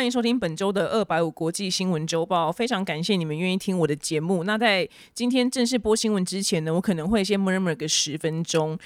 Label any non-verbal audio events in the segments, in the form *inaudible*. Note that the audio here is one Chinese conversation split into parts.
欢迎收听本周的二百五国际新闻周报。非常感谢你们愿意听我的节目。那在今天正式播新闻之前呢，我可能会先 murmur 个十分钟。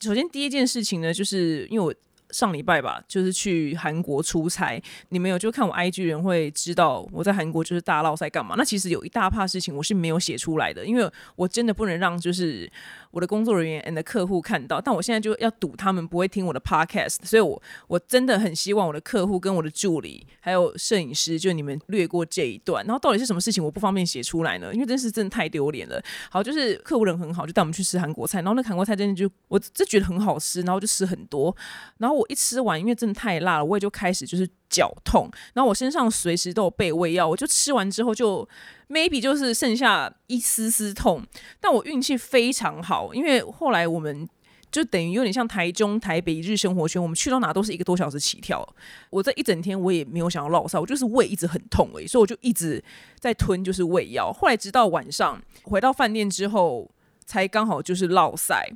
首先，第一件事情呢，就是因为我。上礼拜吧，就是去韩国出差。你们有就看我 IG 人会知道我在韩国就是大闹在干嘛。那其实有一大怕事情我是没有写出来的，因为我真的不能让就是我的工作人员 and 客户看到。但我现在就要赌他们不会听我的 podcast，所以我我真的很希望我的客户跟我的助理还有摄影师，就你们略过这一段。然后到底是什么事情我不方便写出来呢？因为真是真的太丢脸了。好，就是客户人很好，就带我们去吃韩国菜。然后那韩国菜真的就我真觉得很好吃，然后就吃很多。然后我一吃完，因为真的太辣了，我也就开始就是脚痛。然后我身上随时都有备胃药，我就吃完之后就 maybe 就是剩下一丝丝痛。但我运气非常好，因为后来我们就等于有点像台中、台北一日生活圈，我们去到哪都是一个多小时起跳。我这一整天我也没有想要落塞，我就是胃一直很痛诶，所以我就一直在吞就是胃药。后来直到晚上回到饭店之后，才刚好就是落塞。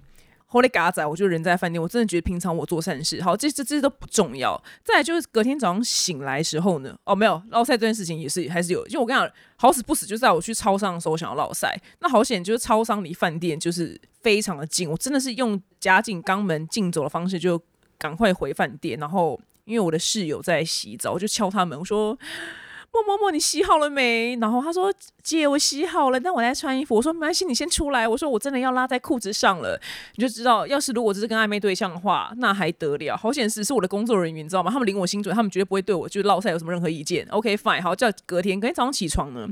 我的嘎仔，我就人在饭店，我真的觉得平常我做善事，好，这这这些都不重要。再来就是隔天早上醒来时候呢，哦，没有捞塞这件事情也是还是有，就我跟你讲，好死不死，就在我去超商的时候，我想要捞塞，那好险，就是超商离饭店就是非常的近，我真的是用夹紧肛门竞走的方式，就赶快回饭店，然后因为我的室友在洗澡，我就敲他门，我说。默默默，你洗好了没？然后他说：“姐，我洗好了，但我在穿衣服。”我说：“没关系，你先出来。”我说：“我真的要拉在裤子上了。”你就知道，要是如果只是跟暧昧对象的话，那还得了？好显示是我的工作人员，你知道吗？他们领我薪水，他们绝对不会对我就是落赛有什么任何意见。OK，fine，好，叫隔天，隔天早上起床呢，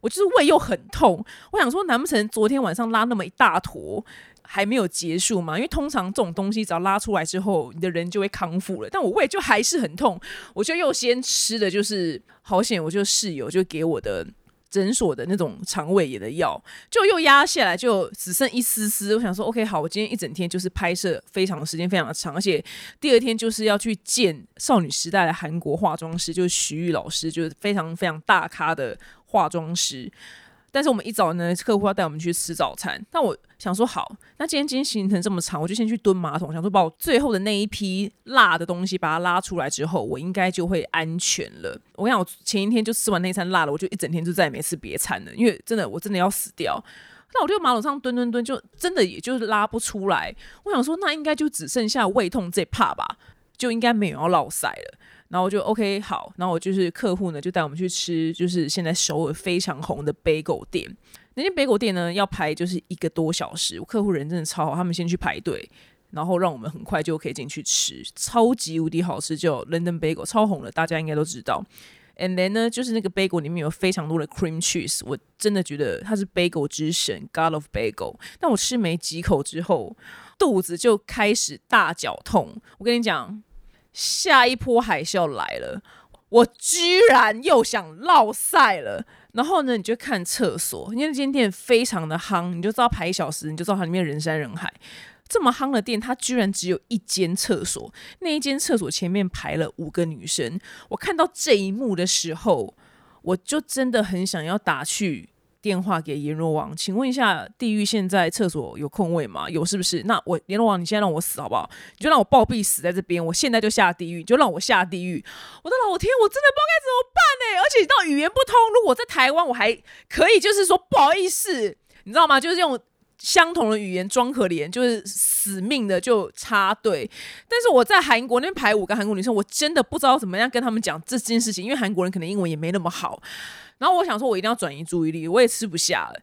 我就是胃又很痛。我想说，难不成昨天晚上拉那么一大坨？还没有结束嘛？因为通常这种东西只要拉出来之后，你的人就会康复了。但我胃就还是很痛，我就又先吃的就是好险，我就室友就给我的诊所的那种肠胃炎的药，就又压下来，就只剩一丝丝。我想说，OK，好，我今天一整天就是拍摄，非常时间非常的长，而且第二天就是要去见少女时代的韩国化妆师，就是徐玉老师，就是非常非常大咖的化妆师。但是我们一早呢，客户要带我们去吃早餐。但我想说，好，那今天今天行程这么长，我就先去蹲马桶，想说把我最后的那一批辣的东西把它拉出来之后，我应该就会安全了。我想我前一天就吃完那餐辣的，我就一整天就再也没吃别餐了，因为真的我真的要死掉。那我就马桶上蹲蹲蹲，就真的也就是拉不出来。我想说，那应该就只剩下胃痛这怕吧，就应该没有要落塞了。然后我就 OK 好，然后我就是客户呢，就带我们去吃，就是现在首尔非常红的贝狗店。那间贝狗店呢，要排就是一个多小时。我客户人真的超好，他们先去排队，然后让我们很快就可以进去吃，超级无敌好吃，就 London Bagel 超红了，大家应该都知道。And then 呢，就是那个 bagel 里面有非常多的 cream cheese，我真的觉得它是 bagel 之神，God of Bagel。但我吃没几口之后，肚子就开始大绞痛。我跟你讲。下一波海啸来了，我居然又想落赛了。然后呢，你就看厕所，因为那间店非常的夯，你就知道排一小时，你就知道它里面人山人海。这么夯的店，它居然只有一间厕所，那一间厕所前面排了五个女生。我看到这一幕的时候，我就真的很想要打去。电话给阎罗王，请问一下，地狱现在厕所有空位吗？有是不是？那我阎罗王，你现在让我死好不好？你就让我暴毙死在这边，我现在就下地狱，就让我下地狱。我的老天，我真的不知道该怎么办呢。而且你知道语言不通，如果在台湾，我还可以就是说不好意思，你知道吗？就是用相同的语言装可怜，就是死命的就插队。但是我在韩国那边排五个韩国女生，我真的不知道怎么样跟他们讲这件事情，因为韩国人可能英文也没那么好。然后我想说，我一定要转移注意力，我也吃不下了，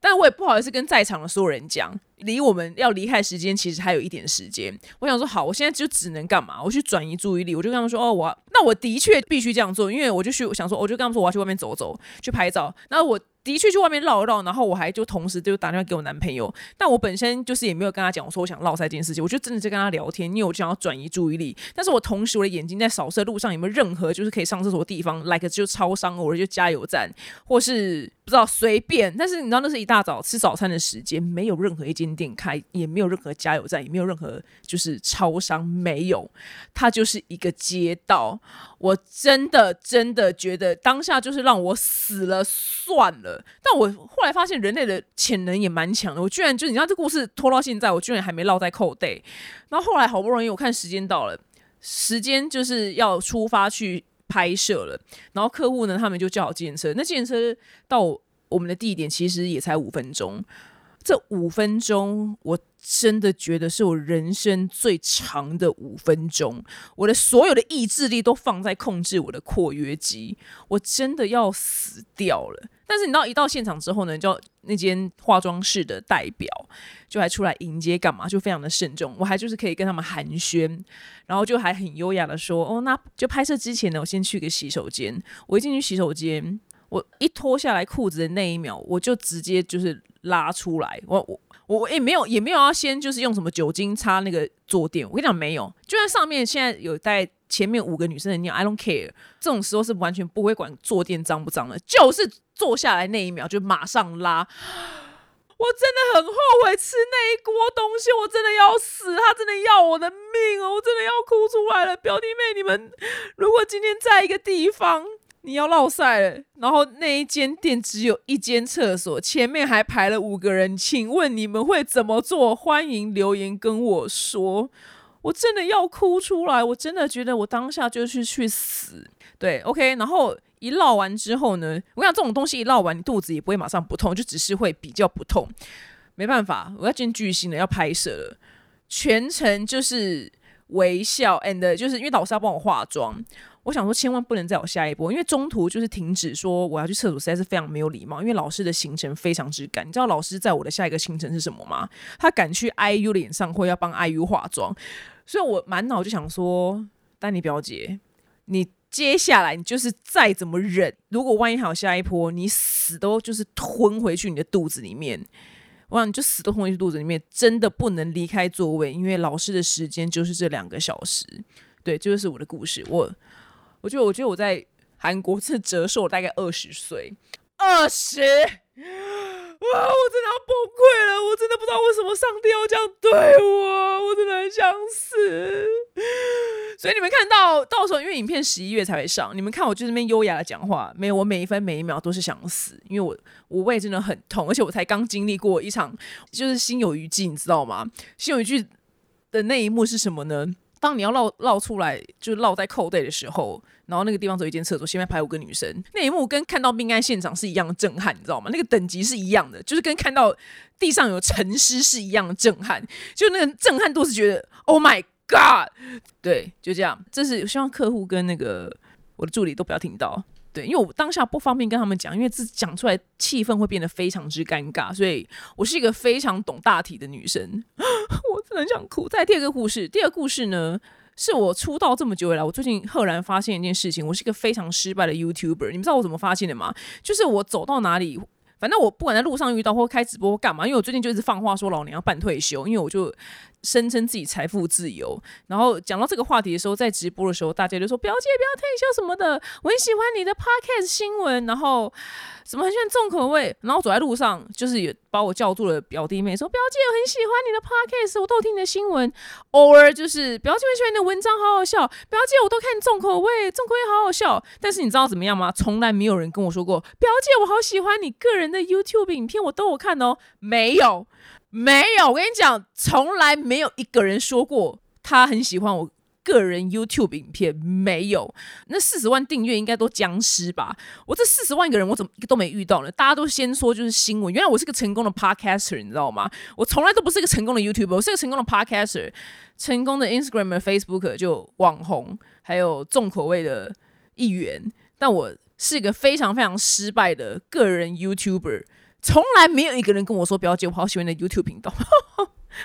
但我也不好意思跟在场的所有人讲，离我们要离开时间其实还有一点时间。我想说，好，我现在就只能干嘛？我去转移注意力，我就跟他们说，哦，我那我的确必须这样做，因为我就去想说，我就跟他们说，我要去外面走走，去拍照。那我。的确去外面绕一绕，然后我还就同时就打电话给我男朋友，但我本身就是也没有跟他讲，我说我想绕赛这件事情，我就真的在跟他聊天，因为我想要转移注意力。但是我同时我的眼睛在扫射路上有没有任何就是可以上厕所的地方，like 就超商，我就加油站，或是不知道随便。但是你知道那是一大早吃早餐的时间，没有任何一间店开，也没有任何加油站，也没有任何就是超商，没有，它就是一个街道。我真的真的觉得当下就是让我死了算了。但我后来发现人类的潜能也蛮强的，我居然就你知道这故事拖到现在，我居然还没落在扣 day。然后后来好不容易我看时间到了，时间就是要出发去拍摄了，然后客户呢，他们就叫好计程车。那计程车到我们的地点其实也才五分钟，这五分钟我真的觉得是我人生最长的五分钟。我的所有的意志力都放在控制我的括约肌，我真的要死掉了。但是你到一到现场之后呢，就那间化妆室的代表就还出来迎接干嘛？就非常的慎重，我还就是可以跟他们寒暄，然后就还很优雅的说：“哦，那就拍摄之前呢，我先去个洗手间。”我一进去洗手间，我一脱下来裤子的那一秒，我就直接就是拉出来。我我我也没有也没有要先就是用什么酒精擦那个坐垫。我跟你讲，没有，就算上面现在有带前面五个女生的尿，I don't care。这种时候是完全不会管坐垫脏不脏的，就是坐下来那一秒就马上拉。*gasps* 我真的很后悔吃那一锅东西，我真的要死，他真的要我的命哦，我真的要哭出来了。表弟妹，你们如果今天在一个地方，你要落赛了，然后那一间店只有一间厕所，前面还排了五个人，请问你们会怎么做？欢迎留言跟我说。我真的要哭出来，我真的觉得我当下就是去死。对，OK，然后一绕完之后呢，我讲这种东西一绕完，你肚子也不会马上不痛，就只是会比较不痛。没办法，我要见巨星了，要拍摄了，全程就是微笑，and 就是因为老师要帮我化妆，我想说千万不能再有下一波，因为中途就是停止说我要去厕所，实在是非常没有礼貌。因为老师的行程非常之赶，你知道老师在我的下一个行程是什么吗？他赶去 IU 的演唱会，要帮 IU 化妆。所以我满脑就想说，丹尼表姐，你接下来你就是再怎么忍，如果万一还有下一波，你死都就是吞回去你的肚子里面，我想，你就死都吞回去肚子里面，真的不能离开座位，因为老师的时间就是这两个小时。对，这就是我的故事。我，我觉得，我觉得我在韩国是折寿大概二十岁，二十。哇！我真的要崩溃了，我真的不知道为什么上帝要这样对我，我真的很想死。所以你们看到到时候，因为影片十一月才会上，你们看我就这边优雅的讲话，没有我每一分每一秒都是想死，因为我我胃真的很痛，而且我才刚经历过一场就是心有余悸，你知道吗？心有余悸的那一幕是什么呢？当你要绕绕出来，就绕在扣队的时候。然后那个地方只有一间厕所，前面排五个女生，那一幕跟看到命案现场是一样的震撼，你知道吗？那个等级是一样的，就是跟看到地上有沉尸是一样的震撼，就那个震撼度是觉得 Oh my God！对，就这样。这是希望客户跟那个我的助理都不要听到，对，因为我当下不方便跟他们讲，因为这讲出来气氛会变得非常之尴尬，所以我是一个非常懂大体的女生，*laughs* 我真的想哭。再第二个故事，第二个故事呢？是我出道这么久以来，我最近赫然发现一件事情，我是一个非常失败的 YouTuber。你们知道我怎么发现的吗？就是我走到哪里，反正我不管在路上遇到或开直播干嘛，因为我最近就一直放话说老娘要办退休，因为我就。声称自己财富自由，然后讲到这个话题的时候，在直播的时候，大家就说表姐不要退休什么的，我很喜欢你的 podcast 新闻，然后什么很喜欢重口味，然后走在路上就是也把我叫住了表弟妹说表姐我很喜欢你的 podcast，我都听你的新闻，偶尔就是表姐很喜欢你的文章，好好笑，表姐我都看重口味，重口味好好笑，但是你知道怎么样吗？从来没有人跟我说过表姐我好喜欢你个人的 YouTube 影片，我都有看哦，没有。没有，我跟你讲，从来没有一个人说过他很喜欢我个人 YouTube 影片。没有，那四十万订阅应该都僵尸吧？我这四十万个人，我怎么都没遇到呢？大家都先说就是新闻。原来我是个成功的 Podcaster，你知道吗？我从来都不是一个成功的 YouTuber，我是个成功的 Podcaster，成功的 Instagram、Facebook 就网红，还有重口味的一员。但我是一个非常非常失败的个人 YouTuber。从来没有一个人跟我说：“表姐，我好喜欢你的 YouTube 频道。*laughs* ”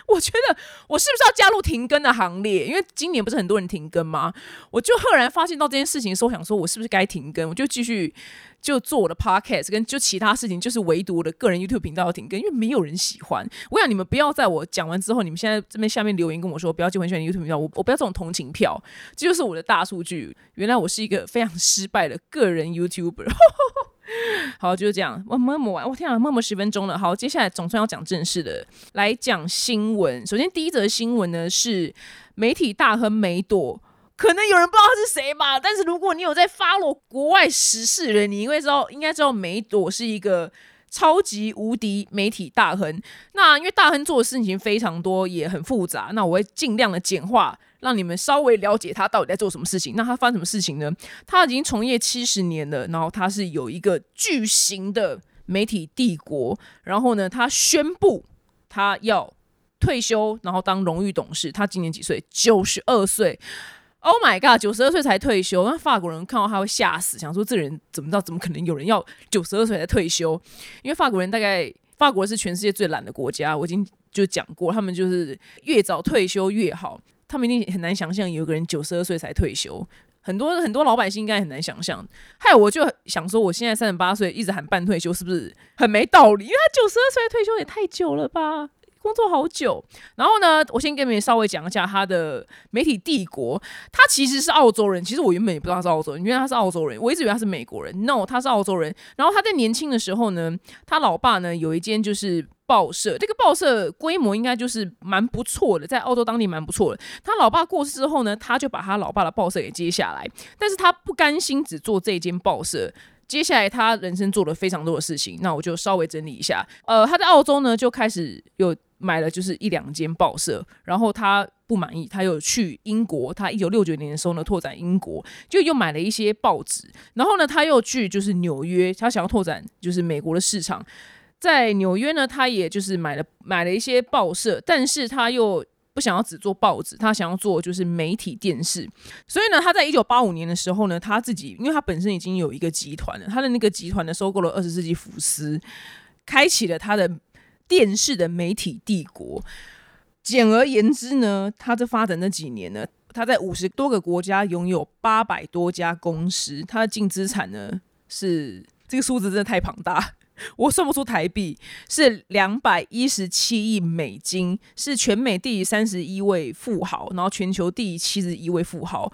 我觉得我是不是要加入停更的行列？因为今年不是很多人停更吗？我就赫然发现到这件事情的时候，想说我是不是该停更？我就继续就做我的 Podcast，跟就其他事情，就是唯独我的个人 YouTube 频道要停更，因为没有人喜欢。我想你们不要在我讲完之后，你们现在这边下面留言跟我说：“表姐，我很喜欢 YouTube 频道。”我我不要这种同情票，这就是我的大数据。原来我是一个非常失败的个人 YouTuber。*laughs* *laughs* 好，就是这样。我默默完，我天啊，默默十分钟了。好，接下来总算要讲正式的，来讲新闻。首先，第一则新闻呢是媒体大亨梅朵，可能有人不知道他是谁吧？但是如果你有在 follow 国外时事人，你应该知道，应该知道梅朵是一个超级无敌媒体大亨。那因为大亨做的事情非常多，也很复杂，那我会尽量的简化。让你们稍微了解他到底在做什么事情。那他发生什么事情呢？他已经从业七十年了，然后他是有一个巨型的媒体帝国。然后呢，他宣布他要退休，然后当荣誉董事。他今年几岁？九十二岁。Oh my god！九十二岁才退休，那法国人看到他会吓死，想说这人怎么知道？怎么可能有人要九十二岁才退休？因为法国人大概，法国是全世界最懒的国家。我已经就讲过，他们就是越早退休越好。他们一定很难想象有个人九十二岁才退休，很多很多老百姓应该很难想象。还有我就想说，我现在三十八岁一直喊半退休，是不是很没道理？因为他九十二岁退休也太久了吧？工作好久，然后呢，我先跟你们稍微讲一下他的媒体帝国。他其实是澳洲人，其实我原本也不知道他是澳洲人，因为他是澳洲人，我一直以为他是美国人。No，他是澳洲人。然后他在年轻的时候呢，他老爸呢有一间就是报社，这个报社规模应该就是蛮不错的，在澳洲当地蛮不错的。他老爸过世之后呢，他就把他老爸的报社给接下来，但是他不甘心只做这间报社。接下来他人生做了非常多的事情，那我就稍微整理一下。呃，他在澳洲呢就开始有。买了就是一两间报社，然后他不满意，他又去英国。他一九六九年的时候呢，拓展英国，就又买了一些报纸。然后呢，他又去就是纽约，他想要拓展就是美国的市场。在纽约呢，他也就是买了买了一些报社，但是他又不想要只做报纸，他想要做就是媒体电视。所以呢，他在一九八五年的时候呢，他自己因为他本身已经有一个集团了，他的那个集团呢收购了二十世纪福斯，开启了他的。电视的媒体帝国，简而言之呢，他这发展那几年呢，他在五十多个国家拥有八百多家公司，他的净资产呢是这个数字真的太庞大，我算不出台币，是两百一十七亿美金，是全美第三十一位富豪，然后全球第七十一位富豪。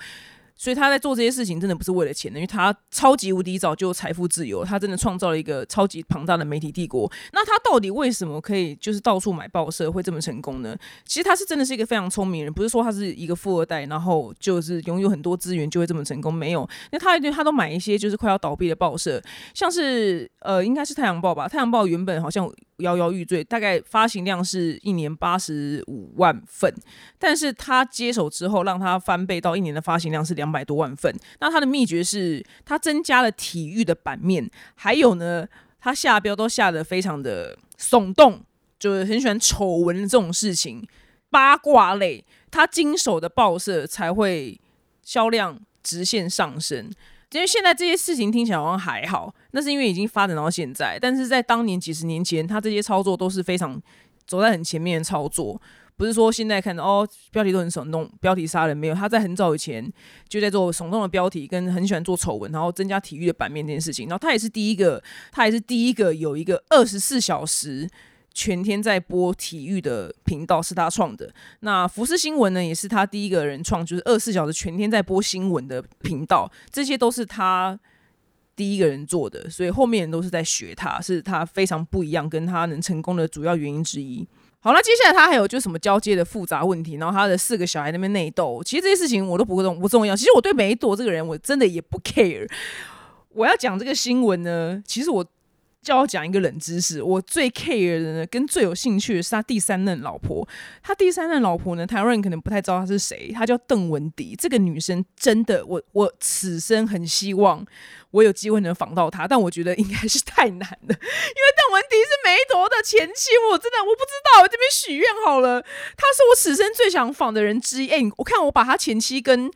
所以他在做这些事情，真的不是为了钱的，因为他超级无敌早就财富自由，他真的创造了一个超级庞大的媒体帝国。那他到底为什么可以就是到处买报社会这么成功呢？其实他是真的是一个非常聪明人，不是说他是一个富二代，然后就是拥有很多资源就会这么成功，没有。那他他都买一些就是快要倒闭的报社，像是呃应该是太阳报吧，太阳报原本好像。摇摇欲坠，大概发行量是一年八十五万份，但是他接手之后，让他翻倍到一年的发行量是两百多万份。那他的秘诀是，他增加了体育的版面，还有呢，他下标都下的非常的耸动，就是很喜欢丑闻这种事情，八卦类，他经手的报社才会销量直线上升。因为现在这些事情听起来好像还好，那是因为已经发展到现在。但是在当年几十年前，他这些操作都是非常走在很前面的操作，不是说现在看哦标题都很耸动，标题杀人没有。他在很早以前就在做耸动的标题，跟很喜欢做丑闻，然后增加体育的版面这件事情。然后他也是第一个，他也是第一个有一个二十四小时。全天在播体育的频道是他创的，那福斯新闻呢也是他第一个人创，就是二十四小时全天在播新闻的频道，这些都是他第一个人做的，所以后面人都是在学他，是他非常不一样，跟他能成功的主要原因之一。好那接下来他还有就是什么交接的复杂问题，然后他的四个小孩那边内斗，其实这些事情我都不重不重要。其实我对梅朵这个人我真的也不 care。我要讲这个新闻呢，其实我。叫我讲一个冷知识，我最 care 的呢，跟最有兴趣的是他第三任老婆。他第三任老婆呢，台湾人可能不太知道她是谁，她叫邓文迪。这个女生真的，我我此生很希望我有机会能访到她，但我觉得应该是太难了，因为邓文迪是梅朵的前妻，我真的我不知道，我这边许愿好了，她是我此生最想访的人之一。哎，我看我把她前妻跟。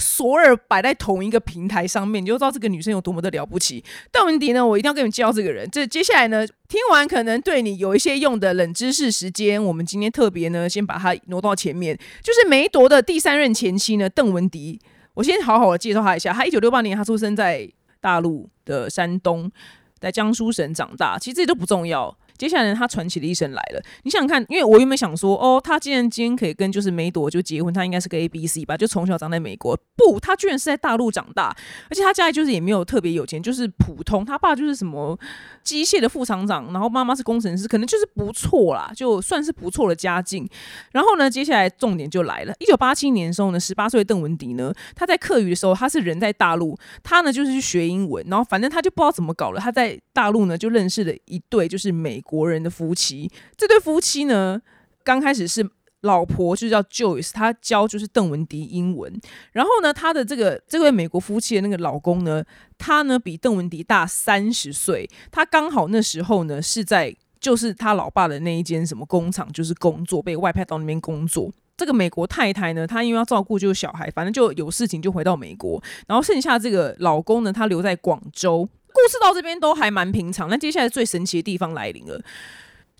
索尔摆在同一个平台上面，你就知道这个女生有多么的了不起。邓文迪呢，我一定要跟你们介绍这个人。这接下来呢，听完可能对你有一些用的冷知识时间，我们今天特别呢，先把它挪到前面。就是梅铎的第三任前妻呢，邓文迪。我先好好的介绍她一下。她一九六八年，她出生在大陆的山东，在江苏省长大。其实这些都不重要。接下来呢他传奇的一生来了，你想看，因为我原本想说，哦，他既然今天可以跟就是梅朵就结婚，他应该是个 A B C 吧，就从小长在美国。不，他居然是在大陆长大，而且他家里就是也没有特别有钱，就是普通。他爸就是什么机械的副厂长，然后妈妈是工程师，可能就是不错啦，就算是不错的家境。然后呢，接下来重点就来了。一九八七年的时候呢，十八岁邓文迪呢，他在课余的时候，他是人在大陆，他呢就是去学英文，然后反正他就不知道怎么搞了，他在大陆呢就认识了一对就是美。国人的夫妻，这对夫妻呢，刚开始是老婆就叫 Joyce，她教就是邓文迪英文。然后呢，他的这个这位美国夫妻的那个老公呢，他呢比邓文迪大三十岁，他刚好那时候呢是在就是他老爸的那一间什么工厂，就是工作被外派到那边工作。这个美国太太呢，她因为要照顾就是小孩，反正就有事情就回到美国。然后剩下这个老公呢，他留在广州。故事到这边都还蛮平常，那接下来最神奇的地方来临了。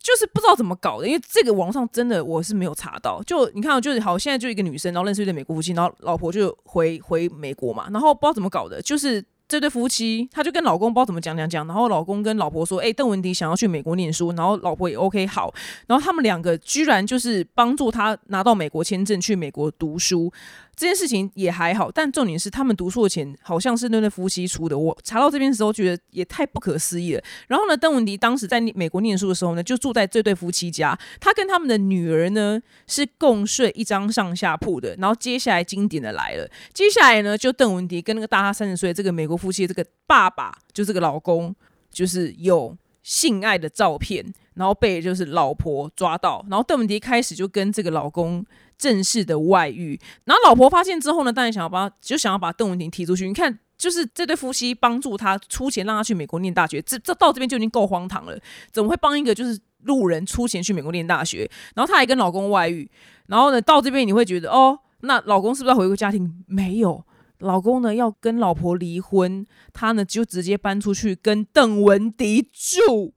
就是不知道怎么搞的，因为这个网上真的我是没有查到。就你看，就是好，现在就一个女生，然后认识一对美国夫妻，然后老婆就回回美国嘛，然后不知道怎么搞的，就是这对夫妻，他就跟老公不知道怎么讲讲讲，然后老公跟老婆说：“哎，邓文迪想要去美国念书。”然后老婆也 OK 好，然后他们两个居然就是帮助他拿到美国签证去美国读书。这件事情也还好，但重点是他们读书的钱好像是那对夫妻出的。我查到这边的时候，觉得也太不可思议了。然后呢，邓文迪当时在美国念书的时候呢，就住在这对夫妻家。他跟他们的女儿呢是共睡一张上下铺的。然后接下来经典的来了，接下来呢，就邓文迪跟那个大他三十岁这个美国夫妻这个爸爸，就这个老公，就是有性爱的照片，然后被就是老婆抓到。然后邓文迪开始就跟这个老公。正式的外遇，然后老婆发现之后呢，当然想要把就想要把邓文婷踢出去。你看，就是这对夫妻帮助他出钱让他去美国念大学，这这到这边就已经够荒唐了。怎么会帮一个就是路人出钱去美国念大学？然后他还跟老公外遇，然后呢到这边你会觉得哦，那老公是不是要回归家庭？没有，老公呢要跟老婆离婚，他呢就直接搬出去跟邓文迪住。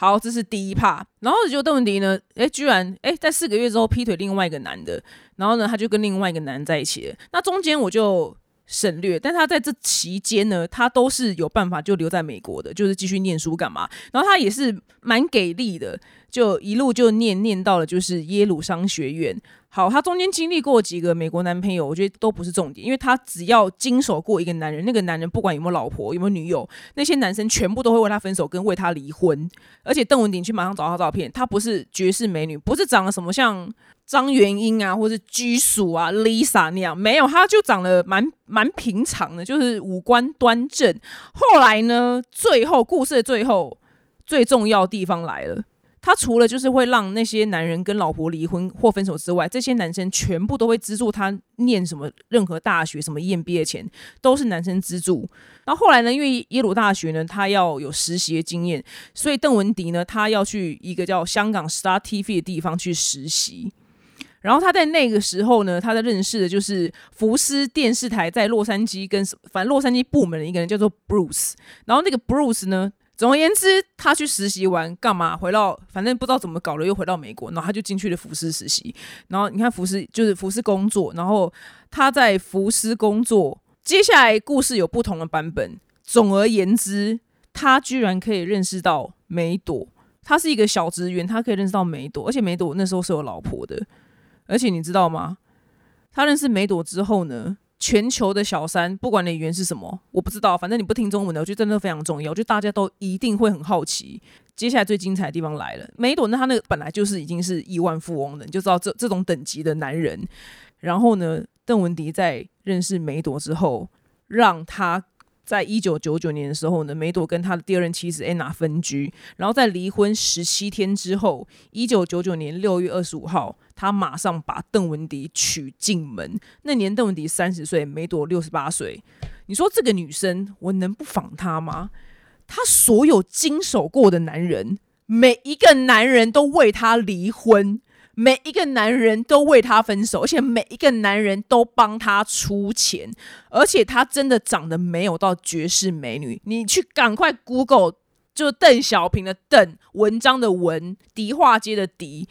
好，这是第一趴。然后就邓文迪呢，哎，居然哎，在四个月之后劈腿另外一个男的，然后呢，他就跟另外一个男人在一起。那中间我就省略，但他在这期间呢，他都是有办法就留在美国的，就是继续念书干嘛。然后他也是蛮给力的，就一路就念念到了就是耶鲁商学院。好，他中间经历过几个美国男朋友，我觉得都不是重点，因为他只要经手过一个男人，那个男人不管有没有老婆，有没有女友，那些男生全部都会为他分手，跟为他离婚。而且邓文鼎去马上找他照片，她不是绝世美女，不是长得什么像张元英啊，或是居属啊 Lisa 那样，没有，她就长得蛮蛮平常的，就是五官端正。后来呢，最后故事的最后最重要地方来了。他除了就是会让那些男人跟老婆离婚或分手之外，这些男生全部都会资助他念什么任何大学什么 EMBA 的钱都是男生资助。然后后来呢，因为耶鲁大学呢，他要有实习的经验，所以邓文迪呢，他要去一个叫香港 Star TV 的地方去实习。然后他在那个时候呢，他在认识的就是福斯电视台在洛杉矶跟反正洛杉矶部门的一个人叫做 Bruce。然后那个 Bruce 呢。总而言之，他去实习完干嘛？回到反正不知道怎么搞了，又回到美国，然后他就进去了福斯实习。然后你看福斯就是福斯工作，然后他在福斯工作。接下来故事有不同的版本。总而言之，他居然可以认识到梅朵。他是一个小职员，他可以认识到梅朵，而且梅朵那时候是有老婆的。而且你知道吗？他认识梅朵之后呢？全球的小三，不管你语言是什么，我不知道。反正你不听中文的，我觉得真的非常重要。我觉得大家都一定会很好奇。接下来最精彩的地方来了，梅朵呢，他那个本来就是已经是亿万富翁了，你就知道这这种等级的男人。然后呢，邓文迪在认识梅朵之后，让他。在一九九九年的时候呢，梅朵跟他的第二任妻子安娜分居，然后在离婚十七天之后，一九九九年六月二十五号，他马上把邓文迪娶进门。那年邓文迪三十岁，梅朵六十八岁。你说这个女生，我能不仿她吗？她所有经手过的男人，每一个男人都为她离婚。每一个男人都为她分手，而且每一个男人都帮她出钱，而且她真的长得没有到绝世美女。你去赶快 Google，就邓小平的邓，文章的文，迪化街的迪。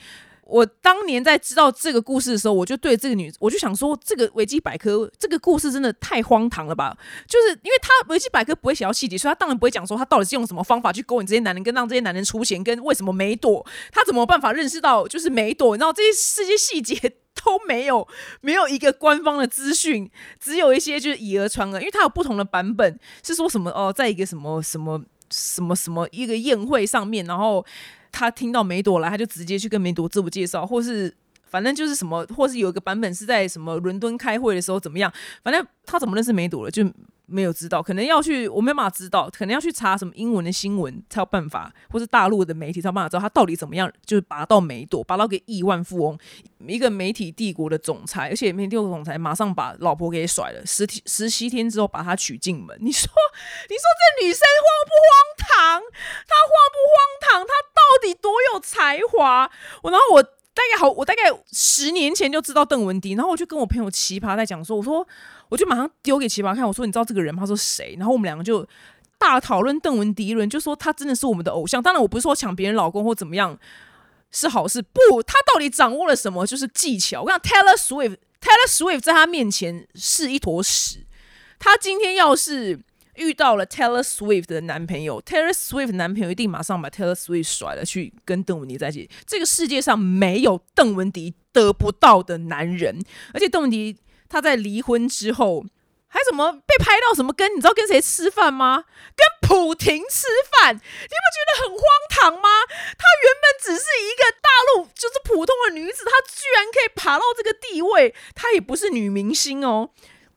我当年在知道这个故事的时候，我就对这个女，我就想说，这个维基百科这个故事真的太荒唐了吧？就是因为他维基百科不会写到细节，所以他当然不会讲说他到底是用什么方法去勾引这些男人，跟让这些男人出钱，跟为什么梅朵他怎么办法认识到就是梅朵，然后这些这些细节 *laughs* 都没有，没有一个官方的资讯，只有一些就是以讹传讹，因为他有不同的版本是说什么哦，在一个什么什么什么什么一个宴会上面，然后。他听到梅朵来，他就直接去跟梅朵自我介绍，或是反正就是什么，或是有一个版本是在什么伦敦开会的时候怎么样，反正他怎么认识梅朵了，就没有知道，可能要去，我没办法知道，可能要去查什么英文的新闻才有办法，或是大陆的媒体才有办法知道他到底怎么样，就是拔到梅朵，拔到个亿万富翁，一个媒体帝国的总裁，而且媒体帝国总裁马上把老婆给甩了，十十七天之后把他娶进门，你说，你说这女生荒不荒唐？她荒不荒唐？她到底多有才华？我然后我。大概好，我大概十年前就知道邓文迪，然后我就跟我朋友奇葩在讲说，我说我就马上丢给奇葩看，我说你知道这个人吗？他说谁？然后我们两个就大讨论邓文迪一轮，就说他真的是我们的偶像。当然我不是说抢别人老公或怎么样是好事，不，他到底掌握了什么？就是技巧。我讲 Taylor Swift，Taylor Swift 在他面前是一坨屎。他今天要是。遇到了 Taylor Swift 的男朋友，Taylor Swift 男朋友一定马上把 Taylor Swift 甩了，去跟邓文迪在一起。这个世界上没有邓文迪得不到的男人，而且邓文迪她在离婚之后还怎么被拍到什么跟你知道跟谁吃饭吗？跟普廷吃饭，你不觉得很荒唐吗？她原本只是一个大陆就是普通的女子，她居然可以爬到这个地位，她也不是女明星哦。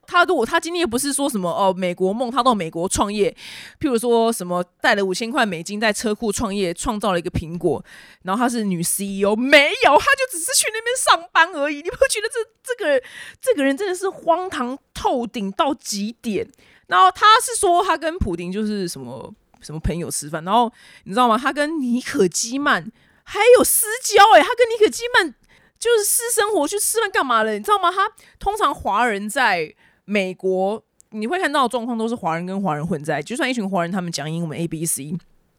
他如果他今天又不是说什么哦，美国梦，他到美国创业，譬如说什么带了五千块美金在车库创业，创造了一个苹果，然后他是女 CEO，没有，他就只是去那边上班而已。你不觉得这这个这个人真的是荒唐透顶到极点？然后他是说他跟普丁就是什么什么朋友吃饭，然后你知道吗？他跟尼可基曼还有私交，诶，他跟尼可基曼就是私生活去吃饭干嘛了？你知道吗？他通常华人在。美国你会看到的状况都是华人跟华人混在，就算一群华人他们讲英文 A B C，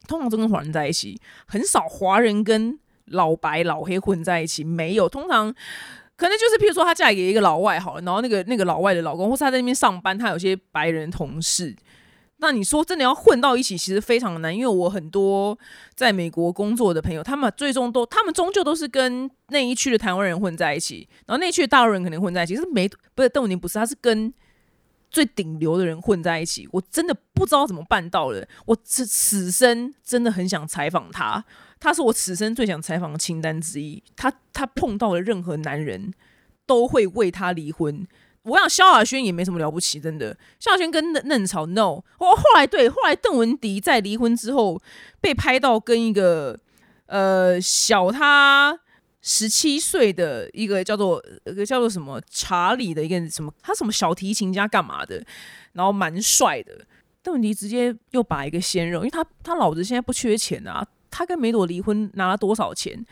通常都跟华人在一起，很少华人跟老白老黑混在一起，没有。通常可能就是譬如说她嫁给一个老外好了，然后那个那个老外的老公，或是他在那边上班，他有些白人同事。那你说真的要混到一起，其实非常的难，因为我很多在美国工作的朋友，他们最终都，他们终究都是跟那一区的台湾人混在一起，然后那一区的大陆人可能混在一起，是没不是邓文宁不是，他是跟最顶流的人混在一起，我真的不知道怎么办到的，我此此生真的很想采访他，他是我此生最想采访的清单之一，他他碰到了任何男人都会为他离婚。我想萧亚轩也没什么了不起，真的。萧亚轩跟嫩嫩草 no，我后来对，后来邓文迪在离婚之后被拍到跟一个呃小他十七岁的一个叫做一个叫做什么查理的一个什么，他什么小提琴家干嘛的，然后蛮帅的。邓文迪直接又把一个鲜肉，因为他他老子现在不缺钱啊，他跟梅朵离婚拿了多少钱？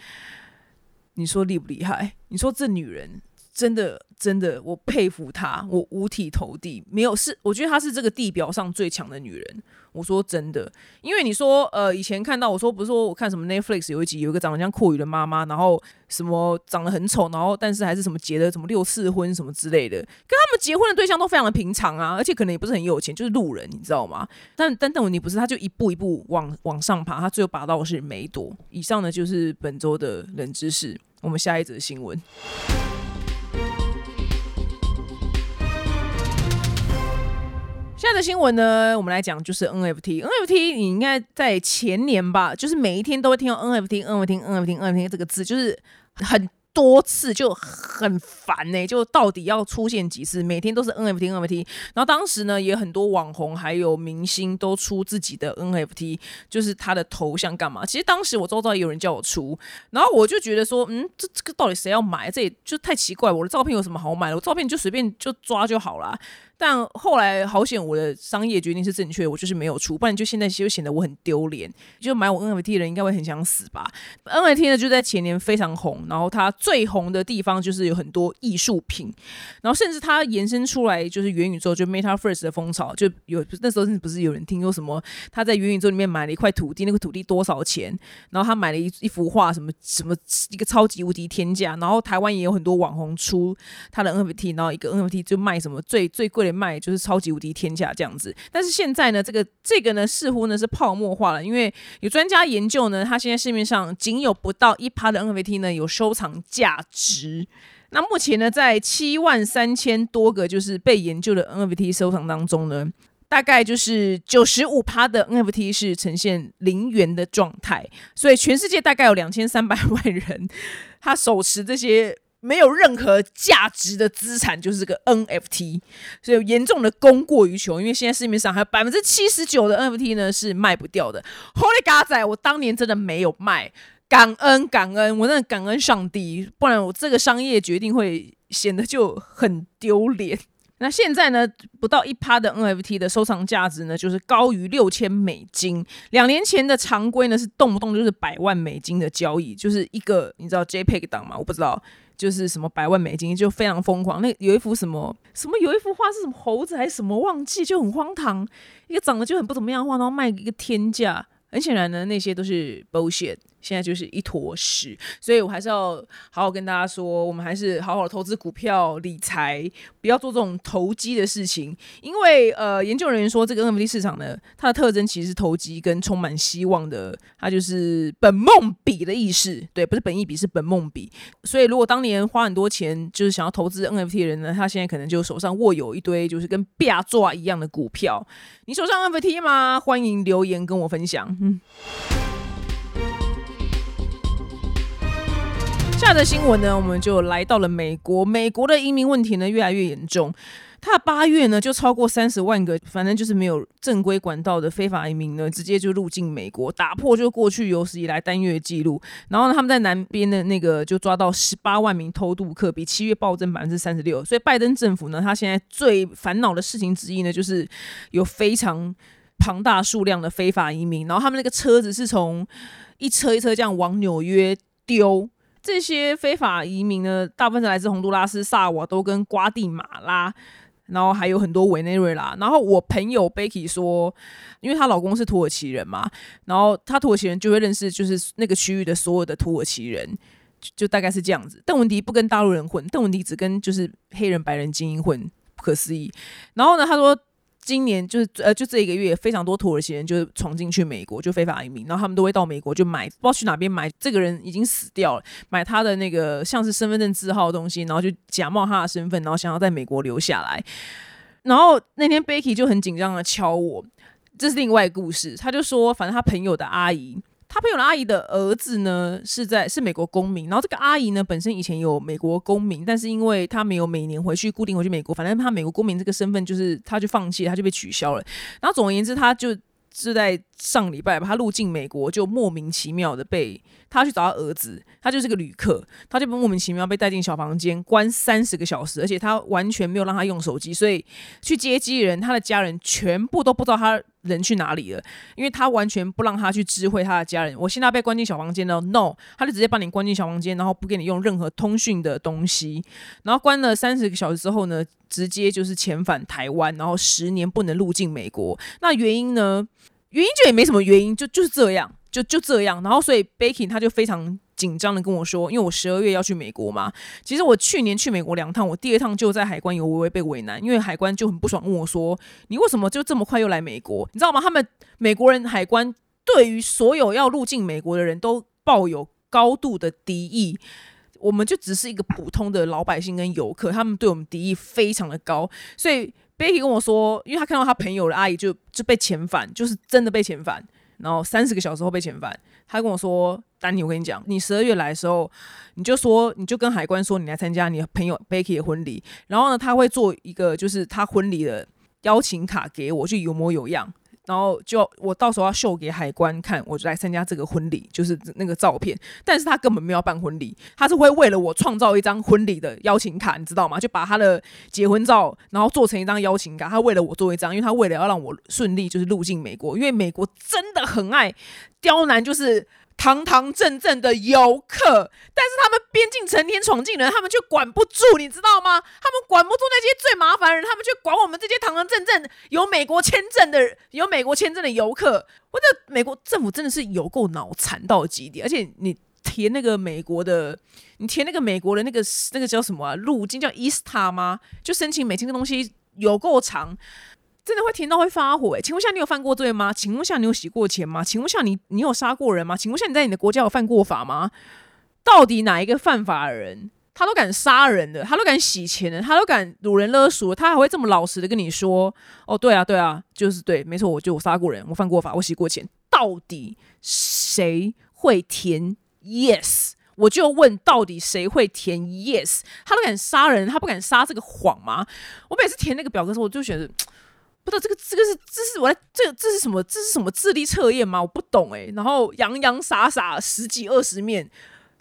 你说厉不厉害？你说这女人？真的，真的，我佩服她，我五体投地。没有是，我觉得她是这个地表上最强的女人。我说真的，因为你说，呃，以前看到我说，不是说我看什么 Netflix 有一集，有一个长得像阔宇的妈妈，然后什么长得很丑，然后但是还是什么结了什么六次婚什么之类的，跟他们结婚的对象都非常的平常啊，而且可能也不是很有钱，就是路人，你知道吗？但但但问题不是，他就一步一步往往上爬，他最后拔到的是梅朵。以上呢就是本周的冷知识，我们下一则新闻。现在的新闻呢，我们来讲就是 NFT。NFT 你应该在前年吧，就是每一天都会听到 NFT，NFT，NFT，NFT 这个字，就是很。多次就很烦呢，就到底要出现几次？每天都是 NFT NFT。然后当时呢，也很多网红还有明星都出自己的 NFT，就是他的头像干嘛？其实当时我周遭也有人叫我出，然后我就觉得说，嗯，这这个到底谁要买？这也就太奇怪。我的照片有什么好买的？我照片就随便就抓就好了。但后来好险，我的商业决定是正确，我就是没有出，不然就现在就显得我很丢脸。就买我 NFT 的人应该会很想死吧？NFT 呢就在前年非常红，然后它最红的地方就是有很多艺术品，然后甚至它延伸出来就是元宇宙，就 Meta First 的风潮，就有那时候不是有人听说什么他在元宇宙里面买了一块土地，那个土地多少钱？然后他买了一一幅画，什么什么一个超级无敌天价，然后台湾也有很多网红出他的 NFT，然后一个 NFT 就卖什么最最贵的。卖就是超级无敌天价这样子，但是现在呢，这个这个呢，似乎呢是泡沫化了，因为有专家研究呢，它现在市面上仅有不到一趴的 NFT 呢有收藏价值。那目前呢，在七万三千多个就是被研究的 NFT 收藏当中呢，大概就是九十五趴的 NFT 是呈现零元的状态，所以全世界大概有两千三百万人，他手持这些。没有任何价值的资产，就是这个 NFT，所以严重的供过于求。因为现在市面上还有百分之七十九的 NFT 呢是卖不掉的。Holy God 仔，我当年真的没有卖，感恩感恩，我真的感恩上帝，不然我这个商业决定会显得就很丢脸。*laughs* 那现在呢，不到一趴的 NFT 的收藏价值呢，就是高于六千美金。两年前的常规呢，是动不动就是百万美金的交易，就是一个你知道 JPEG 档吗？我不知道，就是什么百万美金就非常疯狂。那有一幅什么什么有一幅画是什么猴子还是什么忘记，就很荒唐，一个长得就很不怎么样的画，然后卖一个天价。很显然呢，那些都是 bullshit。现在就是一坨屎，所以我还是要好好跟大家说，我们还是好好投资股票理财，不要做这种投机的事情。因为呃，研究人员说，这个 NFT 市场呢，它的特征其实是投机跟充满希望的，它就是本梦比的意识，对，不是本意比，是本梦比。所以如果当年花很多钱就是想要投资 NFT 的人呢，他现在可能就手上握有一堆就是跟亚抓一样的股票。你手上 NFT 吗？欢迎留言跟我分享。嗯。下的新闻呢，我们就来到了美国。美国的移民问题呢，越来越严重。他八月呢，就超过三十万个，反正就是没有正规管道的非法移民呢，直接就入境美国，打破就过去有史以来单月记录。然后呢，他们在南边的那个就抓到十八万名偷渡客，比七月暴增百分之三十六。所以拜登政府呢，他现在最烦恼的事情之一呢，就是有非常庞大数量的非法移民。然后他们那个车子是从一车一车这样往纽约丢。这些非法移民呢，大部分是来自洪都拉斯、萨瓦多跟瓜地马拉，然后还有很多委内瑞拉。然后我朋友 Becky 说，因为她老公是土耳其人嘛，然后她土耳其人就会认识，就是那个区域的所有的土耳其人，就大概是这样子。邓文迪不跟大陆人混，邓文迪只跟就是黑人、白人精英混，不可思议。然后呢，他说。今年就是呃，就这一个月，非常多土耳其人就是闯进去美国，就非法移民，然后他们都会到美国就买，不知道去哪边买。这个人已经死掉了，买他的那个像是身份证字号的东西，然后就假冒他的身份，然后想要在美国留下来。然后那天 Becky 就很紧张的敲我，这是另外一个故事。他就说，反正他朋友的阿姨。他朋友的阿姨的儿子呢，是在是美国公民，然后这个阿姨呢本身以前有美国公民，但是因为他没有每年回去固定回去美国，反正他美国公民这个身份就是他就放弃，他就被取消了。然后总而言之，他就是在上礼拜吧，他入境美国就莫名其妙的被他去找他儿子，他就是个旅客，他就莫名其妙被带进小房间关三十个小时，而且他完全没有让他用手机，所以去接机人他的家人全部都不知道他。人去哪里了？因为他完全不让他去知会他的家人。我现在被关进小房间了，no，他就直接把你关进小房间，然后不给你用任何通讯的东西。然后关了三十个小时之后呢，直接就是遣返台湾，然后十年不能入境美国。那原因呢？原因就也没什么原因，就就是这样，就就这样。然后所以 Baking 他就非常。紧张的跟我说，因为我十二月要去美国嘛。其实我去年去美国两趟，我第二趟就在海关有微微被为难，因为海关就很不爽，问我说：“你为什么就这么快又来美国？”你知道吗？他们美国人海关对于所有要入境美国的人都抱有高度的敌意。我们就只是一个普通的老百姓跟游客，他们对我们敌意非常的高。所以 Becky 跟我说，因为他看到他朋友的阿姨就就被遣返，就是真的被遣返，然后三十个小时后被遣返。他跟我说。丹尼，我跟你讲，你十二月来的时候，你就说，你就跟海关说，你来参加你朋友 Becky 的婚礼，然后呢，他会做一个就是他婚礼的邀请卡给我，就有模有样，然后就我到时候要秀给海关看，我就来参加这个婚礼，就是那个照片。但是他根本没有办婚礼，他是会为了我创造一张婚礼的邀请卡，你知道吗？就把他的结婚照，然后做成一张邀请卡，他为了我做一张，因为他为了要让我顺利就是入境美国，因为美国真的很爱刁难，就是。堂堂正正的游客，但是他们边境成天闯进人，他们却管不住，你知道吗？他们管不住那些最麻烦的人，他们却管我们这些堂堂正正有美国签证的、有美国签证的游客。我这美国政府真的是有够脑残到极点，而且你填那个美国的，你填那个美国的那个那个叫什么啊？路径叫 ESTA 吗？就申请美签的东西有够长。真的会听到会发火哎！请问下你有犯过罪吗？请问下你有洗过钱吗？请问下你你有杀过人吗？请问下你在你的国家有犯过法吗？到底哪一个犯法的人，他都敢杀人的，他都敢洗钱的，他都敢掳人勒赎，他还会这么老实的跟你说：“哦，对啊，对啊，就是对，没错，我就我杀过人，我犯过法，我洗过钱。”到底谁会填 yes？我就问到底谁会填 yes？他都敢杀人，他不敢撒这个谎吗？我每次填那个表格的时候，我就觉得不知道这个这个是这是我在这这是什么？这是什么智力测验吗？我不懂诶。然后洋洋洒洒十几二十面。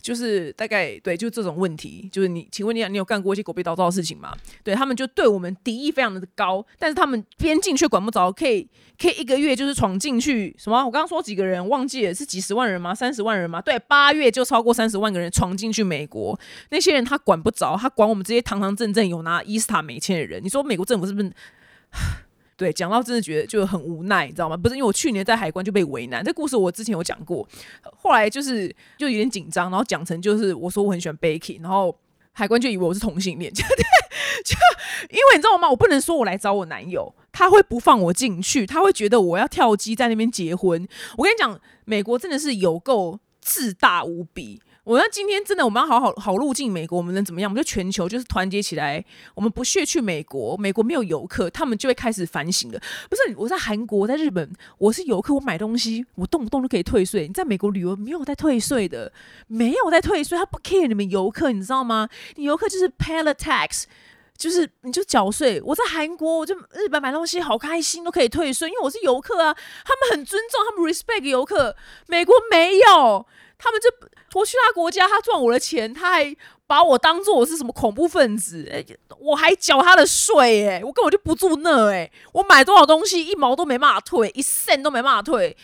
就是大概对，就这种问题，就是你，请问你，你有干过一些狗屁倒灶的事情吗？对他们就对我们敌意非常的高，但是他们边境却管不着，可以可以一个月就是闯进去什么？我刚刚说几个人忘记了是几十万人吗？三十万人吗？对，八月就超过三十万个人闯进去美国，那些人他管不着，他管我们这些堂堂正正有拿伊斯塔美签的人。你说美国政府是不是？对，讲到真的觉得就很无奈，你知道吗？不是因为我去年在海关就被为难，这故事我之前有讲过，后来就是就有点紧张，然后讲成就是我说我很喜欢 baking，然后海关就以为我是同性恋，*laughs* 就就因为你知道吗？我不能说我来找我男友，他会不放我进去，他会觉得我要跳机在那边结婚。我跟你讲，美国真的是有够自大无比。我要今天真的，我们要好好好入境美国，我们能怎么样？我们就全球就是团结起来，我们不屑去美国，美国没有游客，他们就会开始反省的。不是我在韩国，在日本，我是游客，我买东西，我动不动就可以退税。你在美国旅游没有在退税的，没有在退税，他不 care 你们游客，你知道吗？你游客就是 pay the tax，就是你就缴税。我在韩国，我就日本买东西好开心，都可以退税，因为我是游客啊。他们很尊重，他们 respect 游客。美国没有，他们就。我去他国家，他赚我的钱，他还把我当做我是什么恐怖分子，哎，我还缴他的税，哎，我根本就不住那，哎，我买多少东西一毛都没办法退，一 cent 都没办法退，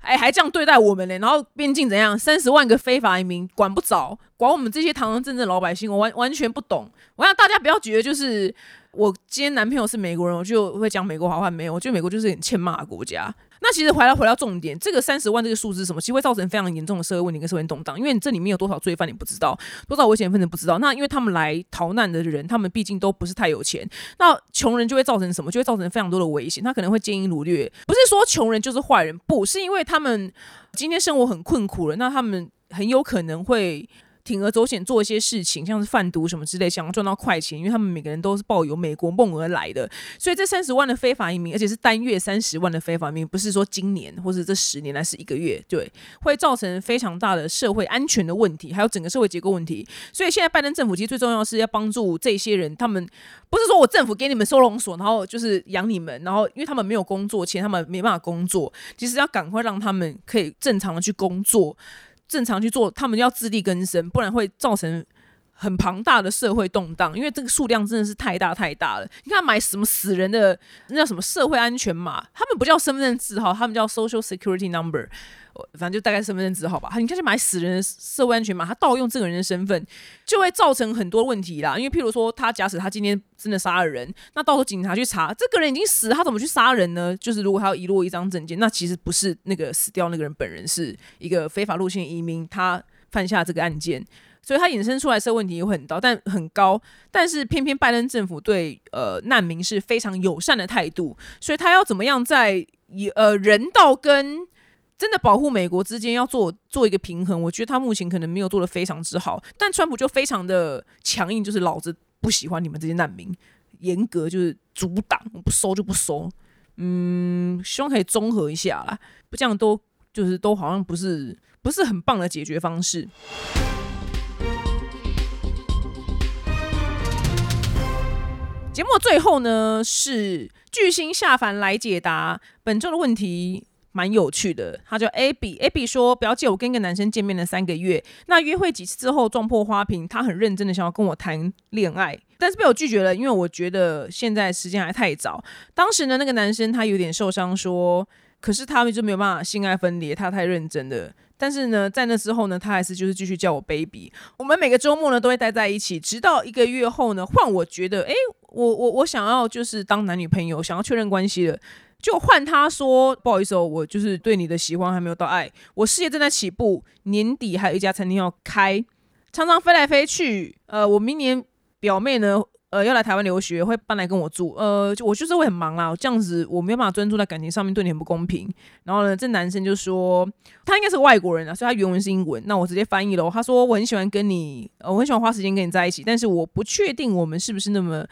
哎，还这样对待我们嘞，然后边境怎样，三十万个非法移民管不着，管我们这些堂堂正正老百姓，我完完全不懂，我让大家不要觉得就是我今天男朋友是美国人，我就会讲美国好话，没有，我觉得美国就是很欠骂的国家。那其实回来回到重点，这个三十万这个数字什么，其实会造成非常严重的社会问题跟社会动荡，因为你这里面有多少罪犯你不知道，多少危险分子不知道。那因为他们来逃难的人，他们毕竟都不是太有钱，那穷人就会造成什么？就会造成非常多的危险，他可能会奸淫掳掠。不是说穷人就是坏人，不是因为他们今天生活很困苦了，那他们很有可能会。铤而走险做一些事情，像是贩毒什么之类，想要赚到快钱，因为他们每个人都是抱有美国梦而来的。所以这三十万的非法移民，而且是单月三十万的非法移民，不是说今年或者这十年来是一个月，对，会造成非常大的社会安全的问题，还有整个社会结构问题。所以现在拜登政府其实最重要是要帮助这些人，他们不是说我政府给你们收容所，然后就是养你们，然后因为他们没有工作，钱他们没办法工作，其实要赶快让他们可以正常的去工作。正常去做，他们要自力更生，不然会造成很庞大的社会动荡。因为这个数量真的是太大太大了。你看买什么死人的那叫什么社会安全码？他们不叫身份证字号，他们叫 Social Security Number。反正就大概身份证字号吧。你看去买死人的社会安全码，他盗用这个人的身份，就会造成很多问题啦。因为譬如说，他假使他今天真的杀了人，那到时候警察去查，这个人已经死了，他怎么去杀人呢？就是如果他要遗落一张证件，那其实不是那个死掉那个人本人，是一个非法路线移民，他犯下这个案件，所以他衍生出来社会问题也会很高，但很高。但是偏偏拜登政府对呃难民是非常友善的态度，所以他要怎么样在以呃人道跟真的保护美国之间要做做一个平衡，我觉得他目前可能没有做的非常之好。但川普就非常的强硬，就是老子不喜欢你们这些难民，严格就是阻挡，不收就不收。嗯，希望可以综合一下啦，不这样都就是都好像不是不是很棒的解决方式。节目最后呢，是巨星下凡来解答本周的问题。蛮有趣的，他叫 Abby，Abby 说表姐，我跟一个男生见面了三个月，那约会几次之后撞破花瓶，他很认真的想要跟我谈恋爱，但是被我拒绝了，因为我觉得现在时间还太早。当时呢，那个男生他有点受伤，说可是他们就没有办法性爱分离，他太认真了。但是呢，在那之后呢，他还是就是继续叫我 baby，我们每个周末呢都会待在一起，直到一个月后呢，换我觉得，哎，我我我想要就是当男女朋友，想要确认关系了。就换他说，不好意思哦，我就是对你的喜欢还没有到爱，我事业正在起步，年底还有一家餐厅要开，常常飞来飞去。呃，我明年表妹呢，呃，要来台湾留学，会搬来跟我住。呃，我就是会很忙啦，这样子我没有办法专注在感情上面，对你很不公平。然后呢，这男生就说，他应该是外国人啊，所以他原文是英文，那我直接翻译了。他说，我很喜欢跟你，呃，我很喜欢花时间跟你在一起，但是我不确定我们是不是那么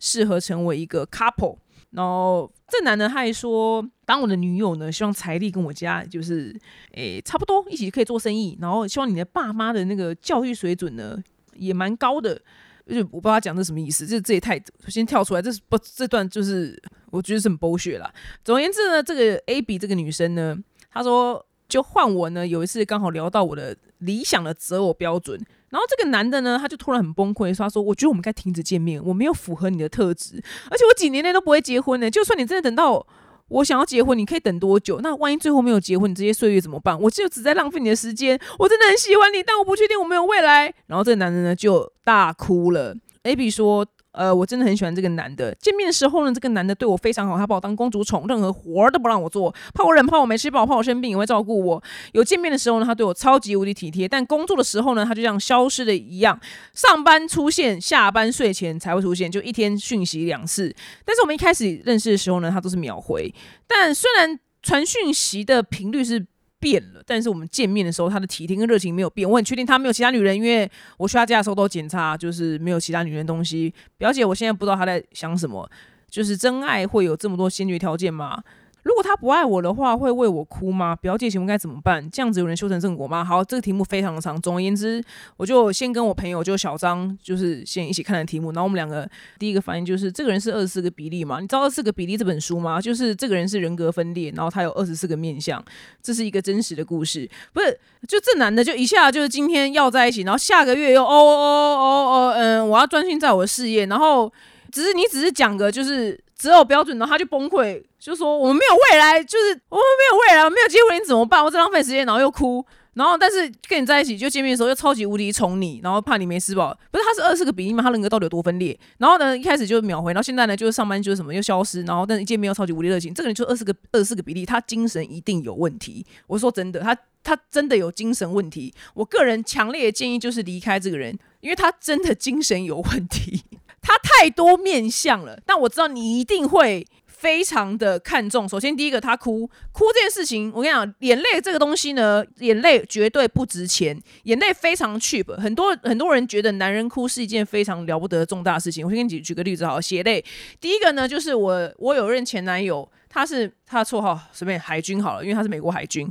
适合成为一个 couple。然后这男的他还说，当我的女友呢，希望财力跟我家就是诶差不多，一起可以做生意。然后希望你的爸妈的那个教育水准呢也蛮高的。就是我不知道他讲这什么意思，这这也太先跳出来，这是不这段就是我觉得是很剥削啦。总而言之呢，这个 A B 这个女生呢，她说就换我呢，有一次刚好聊到我的理想的择偶标准。然后这个男的呢，他就突然很崩溃，说：“他说我觉得我们该停止见面，我没有符合你的特质，而且我几年内都不会结婚呢。就算你真的等到我想要结婚，你可以等多久？那万一最后没有结婚，你这些岁月怎么办？我就只在浪费你的时间。我真的很喜欢你，但我不确定我没有未来。”然后这个男人呢就大哭了。AB 说。呃，我真的很喜欢这个男的。见面的时候呢，这个男的对我非常好，他把我当公主宠，任何活儿都不让我做，怕我冷，怕我没吃饱，怕我生病也会照顾我。有见面的时候呢，他对我超级无敌体贴，但工作的时候呢，他就像消失的一样，上班出现，下班睡前才会出现，就一天讯息两次。但是我们一开始认识的时候呢，他都是秒回，但虽然传讯息的频率是。变了，但是我们见面的时候，他的体贴跟热情没有变。我很确定他没有其他女人，因为我去他家的时候都检查，就是没有其他女人东西。表姐，我现在不知道他在想什么，就是真爱会有这么多先决条件吗？如果他不爱我的话，会为我哭吗？表姐，请问该怎么办？这样子有人修成正果吗？好，这个题目非常的长。总而言之，我就先跟我朋友就小张，就是先一起看的题目。然后我们两个第一个反应就是，这个人是二十四个比例嘛？你知道二十四个比例这本书吗？就是这个人是人格分裂，然后他有二十四个面相，这是一个真实的故事。不是，就这男的就一下就是今天要在一起，然后下个月又哦哦哦哦嗯，我要专心在我的事业，然后只是你只是讲个就是。择偶标准，然后他就崩溃，就说我们没有未来，就是我们没有未来，没有结婚，你怎么办？我在浪费时间，然后又哭，然后但是跟你在一起就见面的时候又超级无敌宠你，然后怕你没吃饱，不是他是二十个比例吗？他人格到底有多分裂？然后呢，一开始就秒回，然后现在呢就是上班就是什么又消失，然后但是一见面又超级无敌热情，这个人就二十个二十个比例，他精神一定有问题。我说真的，他他真的有精神问题。*laughs* 我个人强烈建议就是离开这个人，因为他真的精神有问题。他太多面相了，但我知道你一定会非常的看重。首先，第一个，他哭哭这件事情，我跟你讲，眼泪这个东西呢，眼泪绝对不值钱，眼泪非常 cheap。很多很多人觉得男人哭是一件非常了不得的重大的事情。我先给你举举个例子，好，血泪。第一个呢，就是我我有任前男友，他是他的绰号随便海军好了，因为他是美国海军。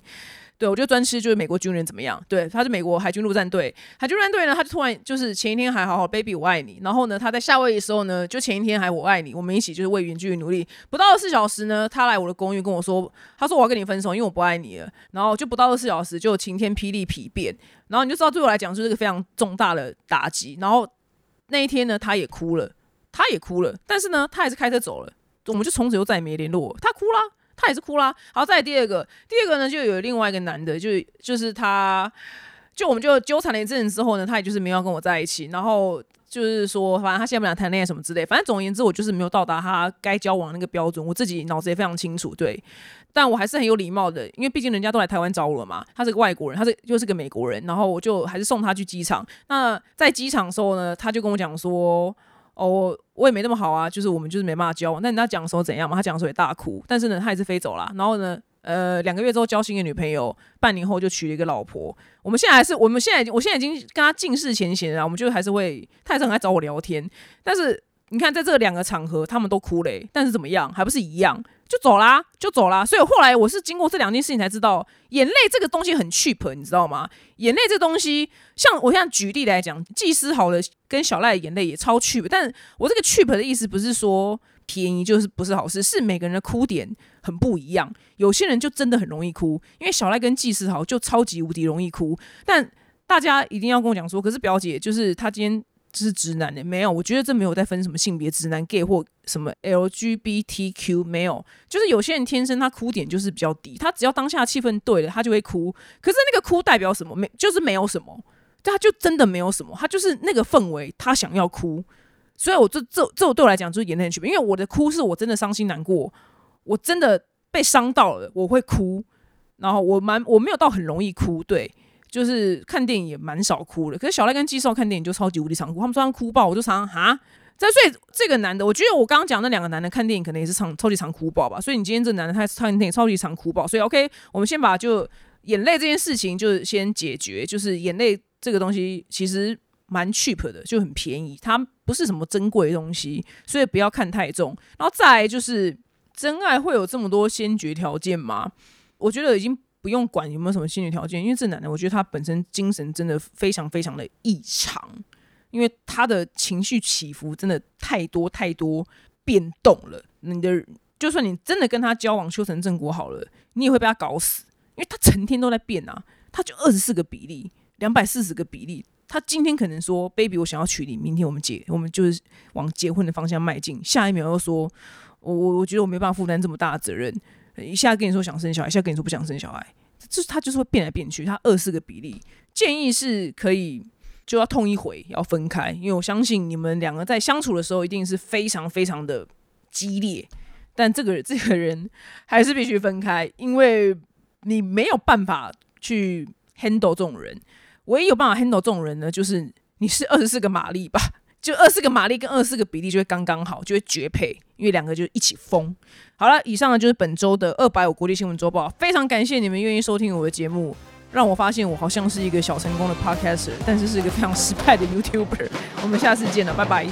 对，我就专吃就是美国军人怎么样？对，他是美国海军陆战队，海军陆战队呢，他就突然就是前一天还好好，baby 我爱你，然后呢，他在夏威夷的时候呢，就前一天还我爱你，我们一起就是为远距离努力，不到二十四小时呢，他来我的公寓跟我说，他说我要跟你分手，因为我不爱你了，然后就不到二十四小时就晴天霹雳皮变，然后你就知道对我来讲就是个非常重大的打击，然后那一天呢，他也哭了，他也哭了，但是呢，他还是开车走了，我们就从此又再也没联络，他哭了。他也是哭啦。好，再第二个，第二个呢，就有另外一个男的，就就是他，就我们就纠缠了一阵子之后呢，他也就是没有跟我在一起。然后就是说，反正他现在不想谈恋爱什么之类。反正总而言之，我就是没有到达他该交往那个标准。我自己脑子也非常清楚，对。但我还是很有礼貌的，因为毕竟人家都来台湾找我了嘛。他是个外国人，他是又是个美国人，然后我就还是送他去机场。那在机场的时候呢，他就跟我讲说。哦，我也没那么好啊，就是我们就是没办法交往。那你他讲的时候怎样嘛？他讲的时候也大哭，但是呢，他还是飞走了。然后呢，呃，两个月之后交新的女朋友，半年后就娶了一个老婆。我们现在还是，我们现在，我现在已经跟他尽释前嫌了。我们就还是会，他还是很爱找我聊天。但是你看，在这两个场合，他们都哭嘞，但是怎么样，还不是一样？就走啦，就走啦。所以后来我是经过这两件事情才知道，眼泪这个东西很 cheap，你知道吗？眼泪这东西，像我现在举例来讲，技师好的跟小赖的眼泪也超 cheap。但我这个 cheap 的意思不是说便宜就是不是好事，是每个人的哭点很不一样。有些人就真的很容易哭，因为小赖跟技师好就超级无敌容易哭。但大家一定要跟我讲说，可是表姐就是她今天。这是直男的，没有，我觉得这没有在分什么性别，直男 gay 或什么 LGBTQ，没有，就是有些人天生他哭点就是比较低，他只要当下气氛对了，他就会哭。可是那个哭代表什么？没，就是没有什么，他就真的没有什么，他就是那个氛围，他想要哭。所以，我这这这对我来讲就是眼泪区别，因为我的哭是我真的伤心难过，我真的被伤到了，我会哭。然后我蛮我没有到很容易哭，对。就是看电影也蛮少哭的，可是小赖跟季少看电影就超级无敌常哭，他们常常哭爆，我就常常哈。在所以这个男的，我觉得我刚刚讲那两个男的看电影可能也是常超级常哭爆吧。所以你今天这男的他看电影超级常哭爆，所以 OK，我们先把就眼泪这件事情就先解决，就是眼泪这个东西其实蛮 cheap 的，就很便宜，它不是什么珍贵的东西，所以不要看太重。然后再来就是真爱会有这么多先决条件吗？我觉得已经不用管有没有什么心理条件，因为这男的，我觉得他本身精神真的非常非常的异常，因为他的情绪起伏真的太多太多变动了。你的就算你真的跟他交往修成正果好了，你也会被他搞死，因为他成天都在变啊，他就二十四个比例，两百四十个比例。他今天可能说，baby，我想要娶你，明天我们结，我们就是往结婚的方向迈进。下一秒又说，我我我觉得我没办法负担这么大的责任。一下跟你说想生小孩，一下跟你说不想生小孩，就是他就是会变来变去。他二四个比例，建议是可以就要痛一回，要分开，因为我相信你们两个在相处的时候一定是非常非常的激烈。但这个这个人还是必须分开，因为你没有办法去 handle 这种人。唯一有办法 handle 这种人呢，就是你是二十四个马力吧，就二十四个马力跟二十四个比例就会刚刚好，就会绝配，因为两个就一起疯。好了，以上呢就是本周的二百五国际新闻周报，非常感谢你们愿意收听我的节目，让我发现我好像是一个小成功的 podcaster，但是是一个非常失败的 YouTuber。我们下次见了，拜拜。